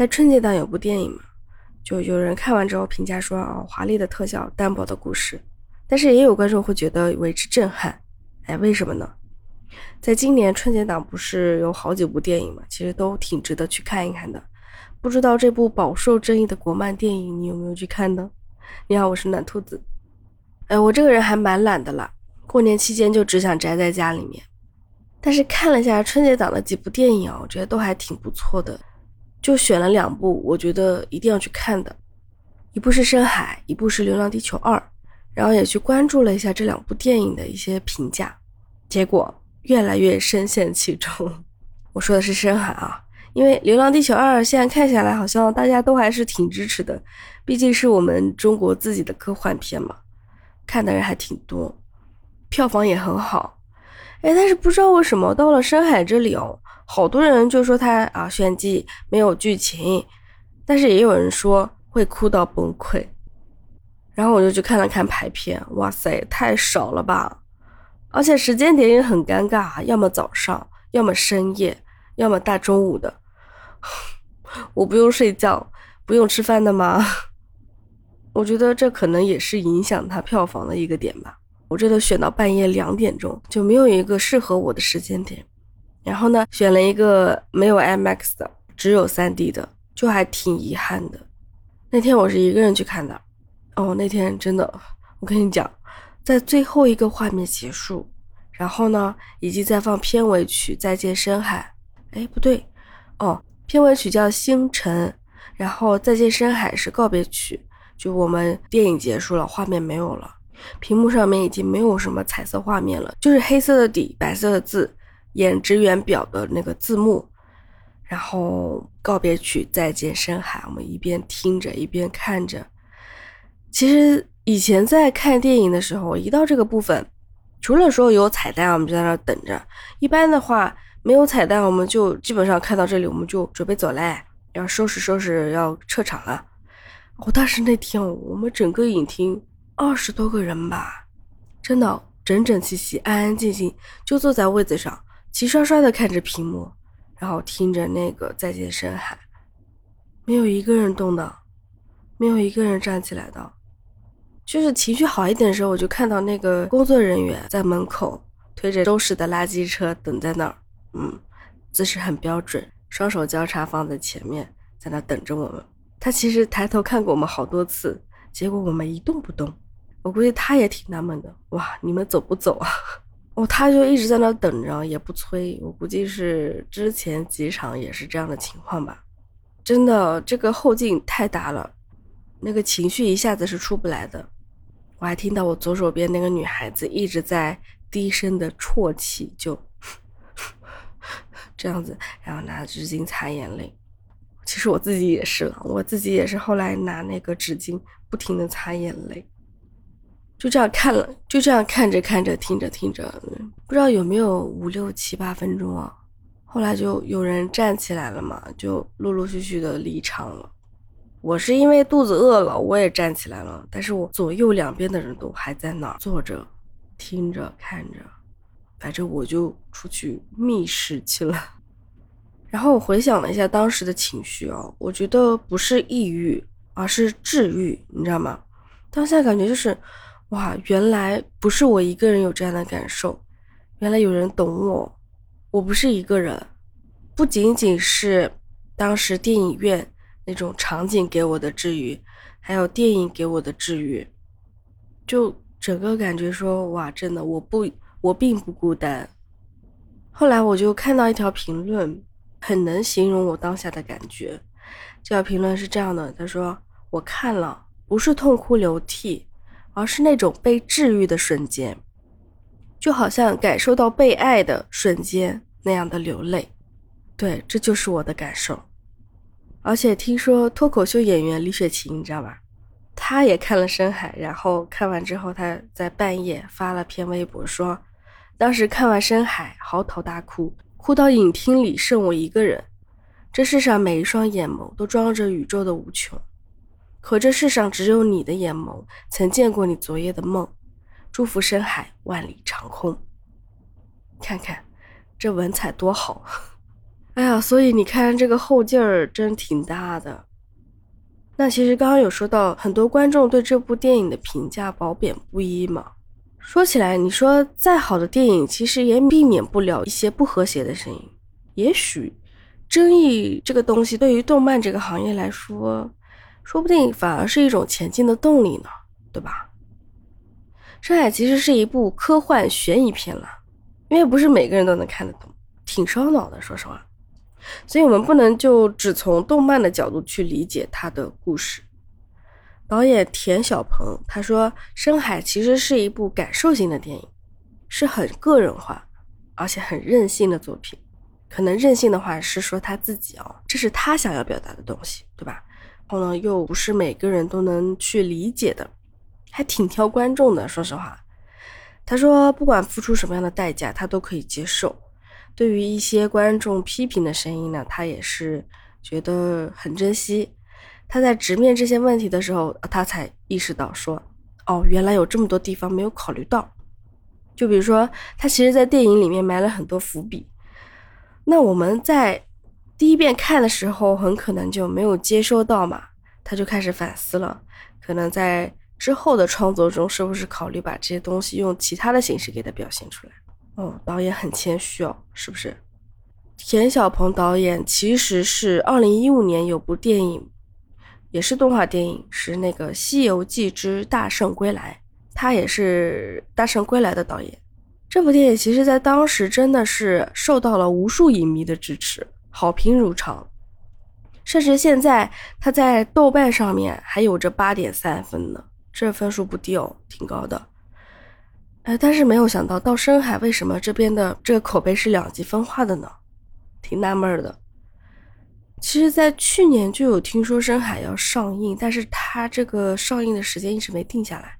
在春节档有部电影嘛，就有人看完之后评价说啊，华丽的特效，单薄的故事。但是也有观众会觉得为之震撼，哎，为什么呢？在今年春节档不是有好几部电影嘛，其实都挺值得去看一看的。不知道这部饱受争议的国漫电影你有没有去看呢？你好，我是暖兔子。哎，我这个人还蛮懒的啦，过年期间就只想宅在家里面。但是看了一下春节档的几部电影啊，我觉得都还挺不错的。就选了两部，我觉得一定要去看的，一部是《深海》，一部是《流浪地球二》，然后也去关注了一下这两部电影的一些评价，结果越来越深陷其中。我说的是《深海》啊，因为《流浪地球二》现在看下来好像大家都还是挺支持的，毕竟是我们中国自己的科幻片嘛，看的人还挺多，票房也很好。哎，但是不知道为什么到了《深海》这里哦。好多人就说他啊炫技没有剧情，但是也有人说会哭到崩溃。然后我就去看了看排片，哇塞，太少了吧！而且时间点也很尴尬，要么早上，要么深夜，要么大中午的。我不用睡觉，不用吃饭的吗？我觉得这可能也是影响它票房的一个点吧。我这都选到半夜两点钟，就没有一个适合我的时间点。然后呢，选了一个没有 IMAX 的，只有 3D 的，就还挺遗憾的。那天我是一个人去看的，哦，那天真的，我跟你讲，在最后一个画面结束，然后呢，以及在放片尾曲《再见深海》，哎，不对，哦，片尾曲叫《星辰》，然后《再见深海》是告别曲，就我们电影结束了，画面没有了，屏幕上面已经没有什么彩色画面了，就是黑色的底，白色的字。演职员表的那个字幕，然后告别曲《再见深海》，我们一边听着一边看着。其实以前在看电影的时候，一到这个部分，除了说有彩蛋，我们就在那等着。一般的话，没有彩蛋，我们就基本上看到这里，我们就准备走嘞，要收拾收拾，要撤场了。我当时那天，我们整个影厅二十多个人吧，真的整整齐齐、安安静静，就坐在位子上。齐刷刷的看着屏幕，然后听着那个《再见深海》，没有一个人动的，没有一个人站起来的。就是情绪好一点的时候，我就看到那个工作人员在门口推着收拾的垃圾车等在那儿，嗯，姿势很标准，双手交叉放在前面，在那等着我们。他其实抬头看过我们好多次，结果我们一动不动。我估计他也挺纳闷的，哇，你们走不走啊？哦，他就一直在那等着，也不催。我估计是之前几场也是这样的情况吧。真的，这个后劲太大了，那个情绪一下子是出不来的。我还听到我左手边那个女孩子一直在低声的啜泣，就 这样子，然后拿纸巾擦眼泪。其实我自己也是了，我自己也是后来拿那个纸巾不停的擦眼泪。就这样看了，就这样看着看着，听着听着，不知道有没有五六七八分钟啊。后来就有人站起来了嘛，就陆陆续续的离场了。我是因为肚子饿了，我也站起来了，但是我左右两边的人都还在那儿坐着，听着看着，反正我就出去觅食去了。然后我回想了一下当时的情绪啊，我觉得不是抑郁，而是治愈，你知道吗？当下感觉就是。哇，原来不是我一个人有这样的感受，原来有人懂我，我不是一个人，不仅仅是当时电影院那种场景给我的治愈，还有电影给我的治愈，就整个感觉说哇，真的我不我并不孤单。后来我就看到一条评论，很能形容我当下的感觉。这条评论是这样的，他说我看了不是痛哭流涕。而是那种被治愈的瞬间，就好像感受到被爱的瞬间那样的流泪。对，这就是我的感受。而且听说脱口秀演员李雪琴，你知道吧？她也看了《深海》，然后看完之后，她在半夜发了篇微博，说当时看完《深海》，嚎啕大哭，哭到影厅里剩我一个人。这世上每一双眼眸都装着宇宙的无穷。可这世上只有你的眼眸曾见过你昨夜的梦，祝福深海万里长空。看看这文采多好，哎呀，所以你看这个后劲儿真挺大的。那其实刚刚有说到，很多观众对这部电影的评价褒贬不一嘛。说起来，你说再好的电影，其实也避免不了一些不和谐的声音。也许，争议这个东西对于动漫这个行业来说，说不定反而是一种前进的动力呢，对吧？深海其实是一部科幻悬疑片了，因为不是每个人都能看得懂，挺烧脑的，说实话。所以，我们不能就只从动漫的角度去理解它的故事。导演田小鹏他说，《深海》其实是一部感受型的电影，是很个人化，而且很任性的作品。可能任性的话是说他自己哦，这是他想要表达的东西，对吧？后呢，又不是每个人都能去理解的，还挺挑观众的。说实话，他说，不管付出什么样的代价，他都可以接受。对于一些观众批评的声音呢，他也是觉得很珍惜。他在直面这些问题的时候，他才意识到说：“哦，原来有这么多地方没有考虑到。”就比如说，他其实，在电影里面埋了很多伏笔。那我们在第一遍看的时候，很可能就没有接收到嘛，他就开始反思了。可能在之后的创作中，是不是考虑把这些东西用其他的形式给它表现出来？哦，导演很谦虚哦，是不是？田小鹏导演其实是二零一五年有部电影，也是动画电影，是那个《西游记之大圣归来》，他也是《大圣归来》的导演。这部电影其实在当时真的是受到了无数影迷的支持，好评如潮，甚至现在他在豆瓣上面还有着八点三分呢，这分数不低哦，挺高的。哎，但是没有想到，到深海为什么这边的这个口碑是两极分化的呢？挺纳闷的。其实，在去年就有听说深海要上映，但是它这个上映的时间一直没定下来，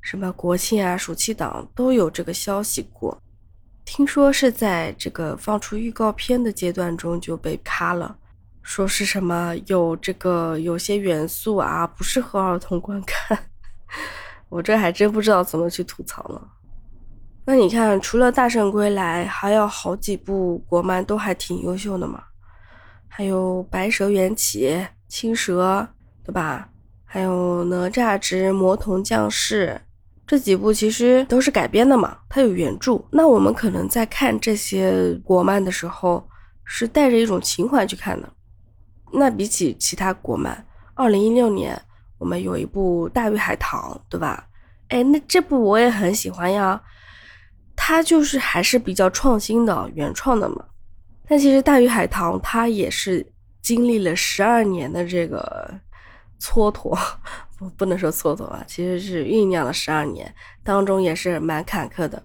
什么国庆啊、暑期档都有这个消息过。听说是在这个放出预告片的阶段中就被卡了，说是什么有这个有些元素啊不适合儿童观看。我这还真不知道怎么去吐槽了。那你看，除了《大圣归来》，还有好几部国漫都还挺优秀的嘛，还有《白蛇缘起》《青蛇》，对吧？还有《哪吒之魔童降世》，这几部其实都是改编的嘛，它有原著。那我们可能在看这些国漫的时候，是带着一种情怀去看的。那比起其他国漫，二零一六年。我们有一部《大鱼海棠》，对吧？哎，那这部我也很喜欢呀。它就是还是比较创新的、原创的嘛。但其实《大鱼海棠》它也是经历了十二年的这个蹉跎，不不能说蹉跎吧，其实是酝酿了十二年，当中也是蛮坎坷的。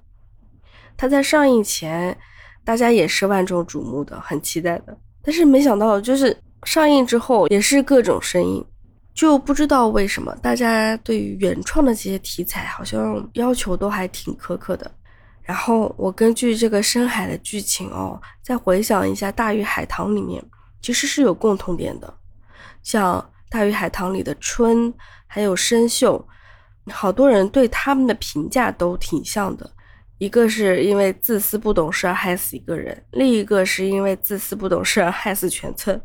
它在上映前，大家也是万众瞩目的，很期待的。但是没想到，就是上映之后，也是各种声音。就不知道为什么大家对于原创的这些题材好像要求都还挺苛刻的。然后我根据这个深海的剧情哦，再回想一下《大鱼海棠》里面其实是有共同点的，像《大鱼海棠》里的春还有生锈，好多人对他们的评价都挺像的。一个是因为自私不懂事而害死一个人，另一个是因为自私不懂事而害死全村。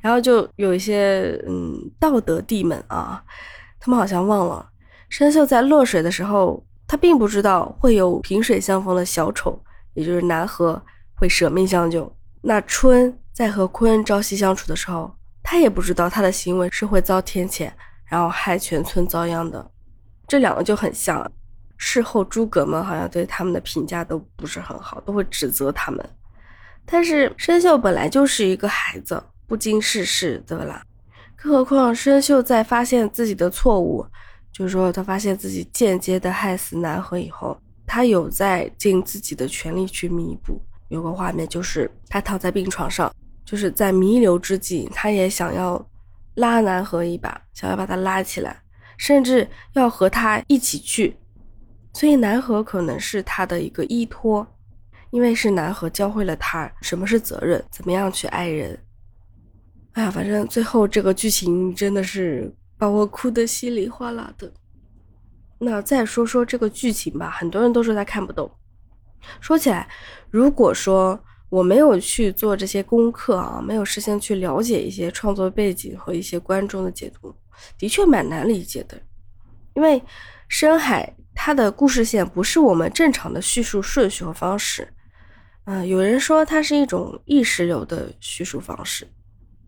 然后就有一些嗯道德帝们啊，他们好像忘了，生锈在落水的时候，他并不知道会有萍水相逢的小丑，也就是南河会舍命相救。那春在和鲲朝夕相处的时候，他也不知道他的行为是会遭天谴，然后害全村遭殃的。这两个就很像，事后诸葛们好像对他们的评价都不是很好，都会指责他们。但是生秀本来就是一个孩子。不经世事，对吧啦？更何况生秀在发现自己的错误，就是说他发现自己间接的害死南河以后，他有在尽自己的全力去弥补。有个画面就是他躺在病床上，就是在弥留之际，他也想要拉南河一把，想要把他拉起来，甚至要和他一起去。所以南河可能是他的一个依托，因为是南河教会了他什么是责任，怎么样去爱人。哎呀，反正最后这个剧情真的是把我哭得稀里哗啦的。那再说说这个剧情吧，很多人都说他看不懂。说起来，如果说我没有去做这些功课啊，没有事先去了解一些创作背景和一些观众的解读，的确蛮难理解的。因为深海它的故事线不是我们正常的叙述顺序和方式。嗯，有人说它是一种意识流的叙述方式，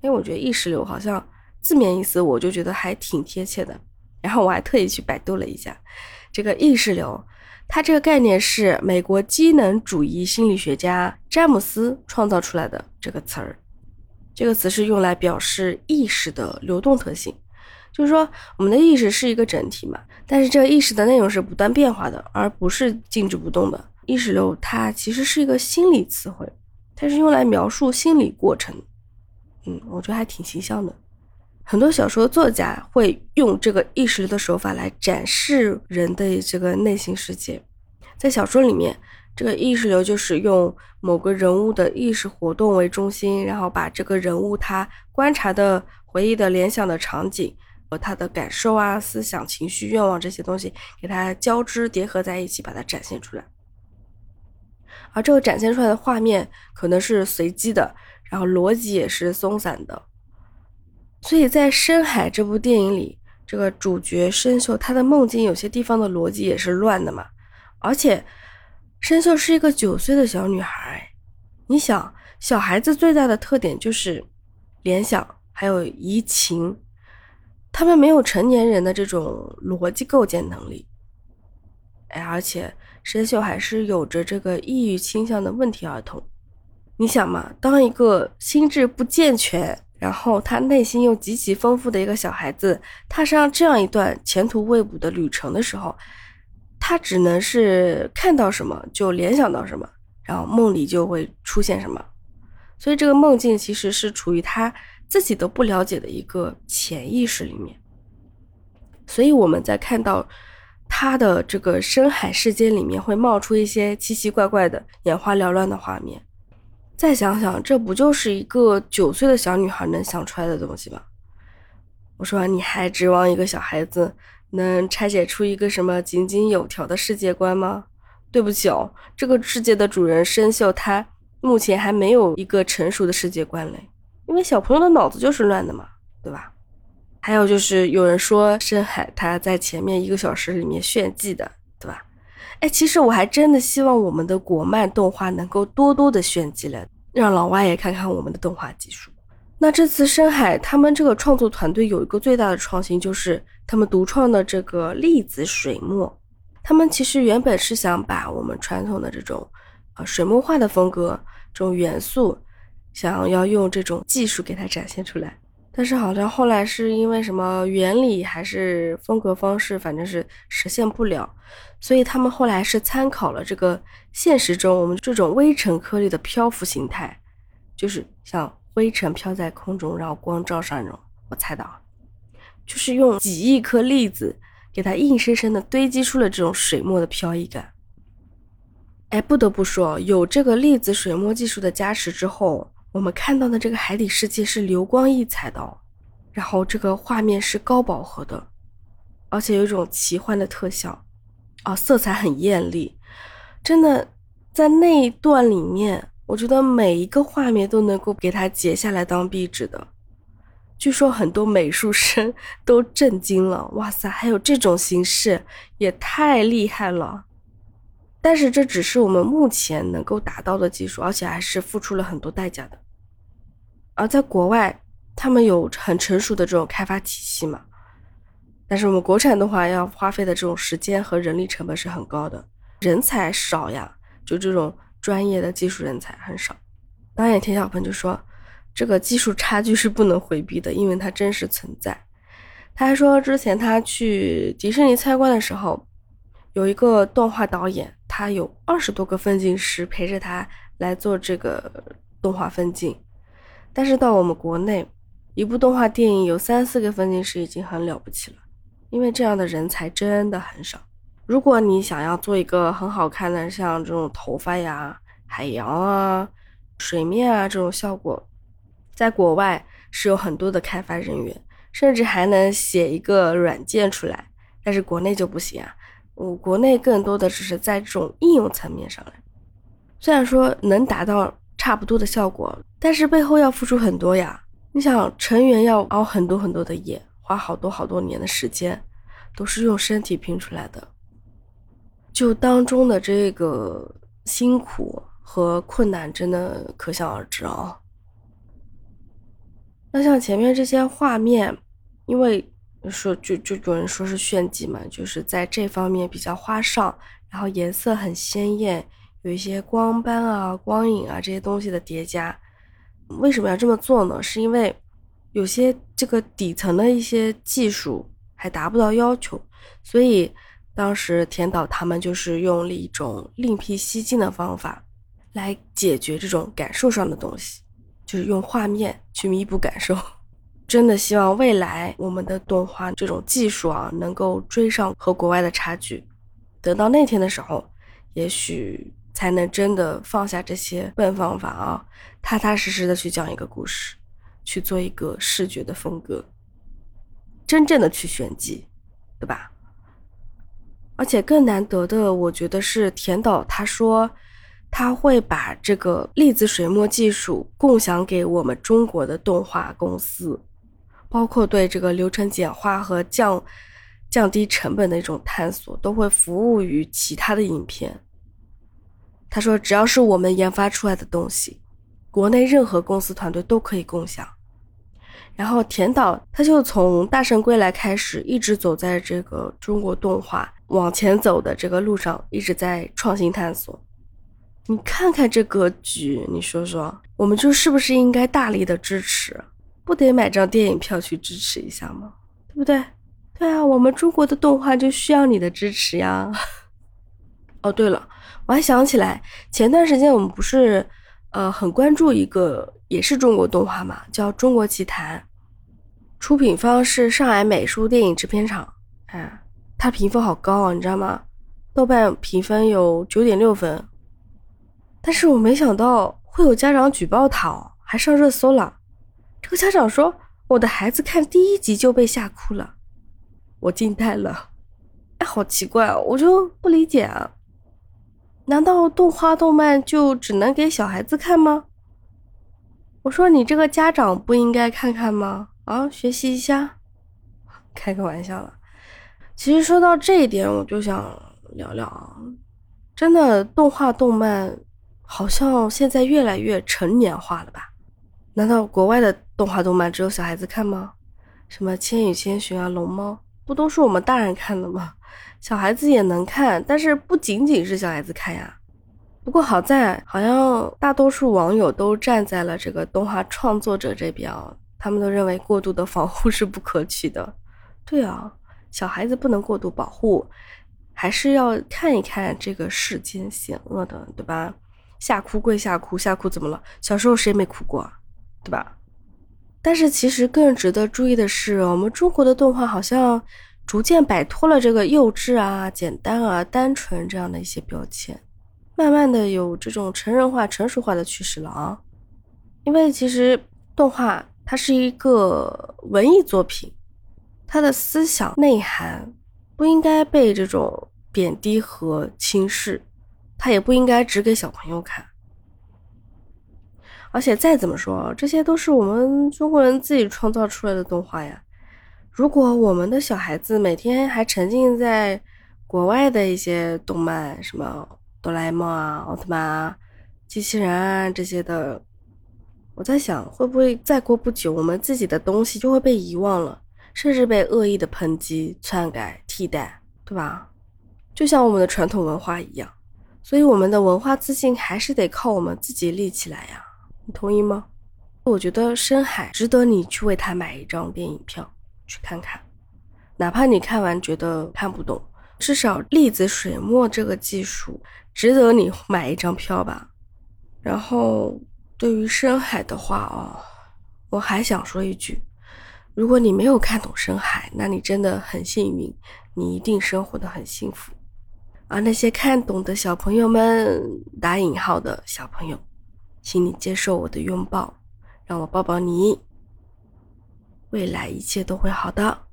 因为我觉得意识流好像字面意思，我就觉得还挺贴切的。然后我还特意去百度了一下，这个意识流，它这个概念是美国机能主义心理学家詹姆斯创造出来的这个词儿。这个词是用来表示意识的流动特性，就是说我们的意识是一个整体嘛，但是这个意识的内容是不断变化的，而不是静止不动的。意识流它其实是一个心理词汇，它是用来描述心理过程。嗯，我觉得还挺形象的。很多小说作家会用这个意识流的手法来展示人的这个内心世界。在小说里面，这个意识流就是用某个人物的意识活动为中心，然后把这个人物他观察的、回忆的、联想的场景和他的感受啊、思想、情绪、愿望这些东西，给它交织叠合在一起，把它展现出来。而这个展现出来的画面可能是随机的，然后逻辑也是松散的，所以在《深海》这部电影里，这个主角深秀他的梦境有些地方的逻辑也是乱的嘛。而且，深秀是一个九岁的小女孩，你想，小孩子最大的特点就是联想还有移情，他们没有成年人的这种逻辑构建能力。哎，而且。申秀还是有着这个抑郁倾向的问题儿童，你想嘛，当一个心智不健全，然后他内心又极其丰富的一个小孩子踏上这样一段前途未卜的旅程的时候，他只能是看到什么就联想到什么，然后梦里就会出现什么，所以这个梦境其实是处于他自己都不了解的一个潜意识里面，所以我们在看到。他的这个深海世界里面会冒出一些奇奇怪怪的、眼花缭乱的画面。再想想，这不就是一个九岁的小女孩能想出来的东西吗？我说，你还指望一个小孩子能拆解出一个什么井井有条的世界观吗？对不起哦，这个世界的主人生锈，他目前还没有一个成熟的世界观嘞。因为小朋友的脑子就是乱的嘛，对吧？还有就是有人说深海他在前面一个小时里面炫技的，哎，其实我还真的希望我们的国漫动画能够多多的炫技了，让老外也看看我们的动画技术。那这次深海他们这个创作团队有一个最大的创新，就是他们独创的这个粒子水墨。他们其实原本是想把我们传统的这种呃水墨画的风格这种元素，想要用这种技术给它展现出来。但是好像后来是因为什么原理还是风格方式，反正是实现不了，所以他们后来是参考了这个现实中我们这种微尘颗粒的漂浮形态，就是像灰尘飘在空中，然后光照上那种。我猜到，就是用几亿颗粒子给它硬生生的堆积出了这种水墨的飘逸感。哎，不得不说，有这个粒子水墨技术的加持之后。我们看到的这个海底世界是流光溢彩的，然后这个画面是高饱和的，而且有一种奇幻的特效，啊，色彩很艳丽，真的在那一段里面，我觉得每一个画面都能够给它截下来当壁纸的。据说很多美术生都震惊了，哇塞，还有这种形式，也太厉害了。但是这只是我们目前能够达到的技术，而且还是付出了很多代价的。而在国外，他们有很成熟的这种开发体系嘛？但是我们国产的话，要花费的这种时间和人力成本是很高的，人才少呀，就这种专业的技术人才很少。导演田小鹏就说，这个技术差距是不能回避的，因为它真实存在。他还说，之前他去迪士尼参观的时候，有一个动画导演，他有二十多个分镜师陪着他来做这个动画分镜。但是到我们国内，一部动画电影有三四个分镜师已经很了不起了，因为这样的人才真的很少。如果你想要做一个很好看的，像这种头发呀、海洋啊、水面啊这种效果，在国外是有很多的开发人员，甚至还能写一个软件出来。但是国内就不行啊，我国内更多的只是在这种应用层面上来，虽然说能达到。差不多的效果，但是背后要付出很多呀。你想，成员要熬很多很多的夜，花好多好多年的时间，都是用身体拼出来的，就当中的这个辛苦和困难，真的可想而知啊。那像前面这些画面，因为说就就有人说是炫技嘛，就是在这方面比较花哨，然后颜色很鲜艳，有一些光斑啊、光影啊这些东西的叠加。为什么要这么做呢？是因为有些这个底层的一些技术还达不到要求，所以当时田岛他们就是用了一种另辟蹊径的方法来解决这种感受上的东西，就是用画面去弥补感受。真的希望未来我们的动画这种技术啊，能够追上和国外的差距。等到那天的时候，也许。才能真的放下这些笨方法啊，踏踏实实的去讲一个故事，去做一个视觉的风格，真正的去炫技，对吧？而且更难得的，我觉得是田导他说他会把这个粒子水墨技术共享给我们中国的动画公司，包括对这个流程简化和降降低成本的一种探索，都会服务于其他的影片。他说：“只要是我们研发出来的东西，国内任何公司团队都可以共享。”然后田导他就从《大圣归来》开始，一直走在这个中国动画往前走的这个路上，一直在创新探索。你看看这格局，你说说，我们就是不是应该大力的支持？不得买张电影票去支持一下吗？对不对？对啊，我们中国的动画就需要你的支持呀。哦，对了。我还想起来，前段时间我们不是，呃，很关注一个也是中国动画嘛，叫《中国奇谭》，出品方是上海美术电影制片厂，哎，它评分好高啊，你知道吗？豆瓣评分有九点六分，但是我没想到会有家长举报它哦，还上热搜了。这个家长说，我的孩子看第一集就被吓哭了，我惊呆了，哎，好奇怪哦，我就不理解啊。难道动画动漫就只能给小孩子看吗？我说你这个家长不应该看看吗？啊，学习一下，开个玩笑了。其实说到这一点，我就想聊聊啊，真的动画动漫好像现在越来越成年化了吧？难道国外的动画动漫只有小孩子看吗？什么《千与千寻》啊，《龙猫》不都是我们大人看的吗？小孩子也能看，但是不仅仅是小孩子看呀。不过好在，好像大多数网友都站在了这个动画创作者这边啊，他们都认为过度的防护是不可取的。对啊，小孩子不能过度保护，还是要看一看这个世间险恶的，对吧？吓哭归吓哭，吓哭怎么了？小时候谁没哭过，对吧？但是其实更值得注意的是，我们中国的动画好像。逐渐摆脱了这个幼稚啊、简单啊、单纯这样的一些标签，慢慢的有这种成人化、成熟化的趋势了啊。因为其实动画它是一个文艺作品，它的思想内涵不应该被这种贬低和轻视，它也不应该只给小朋友看。而且再怎么说，这些都是我们中国人自己创造出来的动画呀。如果我们的小孩子每天还沉浸在国外的一些动漫，什么哆啦 A 梦啊、奥特曼啊、机器人啊这些的，我在想，会不会再过不久，我们自己的东西就会被遗忘了，甚至被恶意的抨击、篡改、替代，对吧？就像我们的传统文化一样，所以我们的文化自信还是得靠我们自己立起来呀，你同意吗？我觉得深海值得你去为他买一张电影票。去看看，哪怕你看完觉得看不懂，至少粒子水墨这个技术值得你买一张票吧。然后对于深海的话哦，我还想说一句：如果你没有看懂深海，那你真的很幸运，你一定生活的很幸福。而那些看懂的小朋友们（打引号的小朋友），请你接受我的拥抱，让我抱抱你。未来一切都会好的。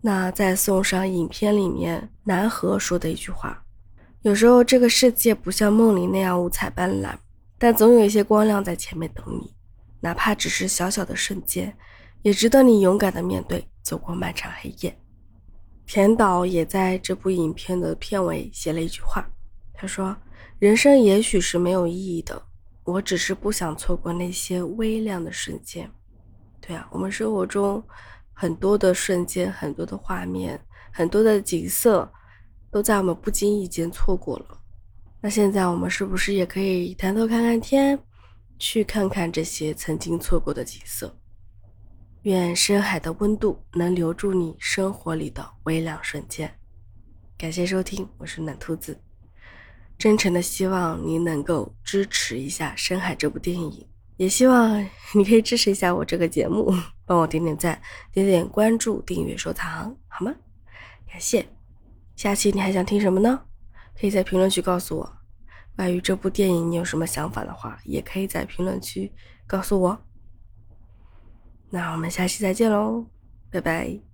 那再送上影片里面南河说的一句话：“有时候这个世界不像梦里那样五彩斑斓，但总有一些光亮在前面等你，哪怕只是小小的瞬间，也值得你勇敢的面对，走过漫长黑夜。田导也在这部影片的片尾写了一句话，他说：“人生也许是没有意义的，我只是不想错过那些微亮的瞬间。”对啊，我们生活中很多的瞬间、很多的画面、很多的景色，都在我们不经意间错过了。那现在我们是不是也可以抬头看看天，去看看这些曾经错过的景色？愿深海的温度能留住你生活里的微亮瞬间。感谢收听，我是暖兔子，真诚的希望你能够支持一下《深海》这部电影，也希望 你可以支持一下我这个节目，帮我点点赞、点点关注、订阅、收藏，好吗？感谢。下期你还想听什么呢？可以在评论区告诉我。关于这部电影，你有什么想法的话，也可以在评论区告诉我。那我们下期再见喽，拜拜。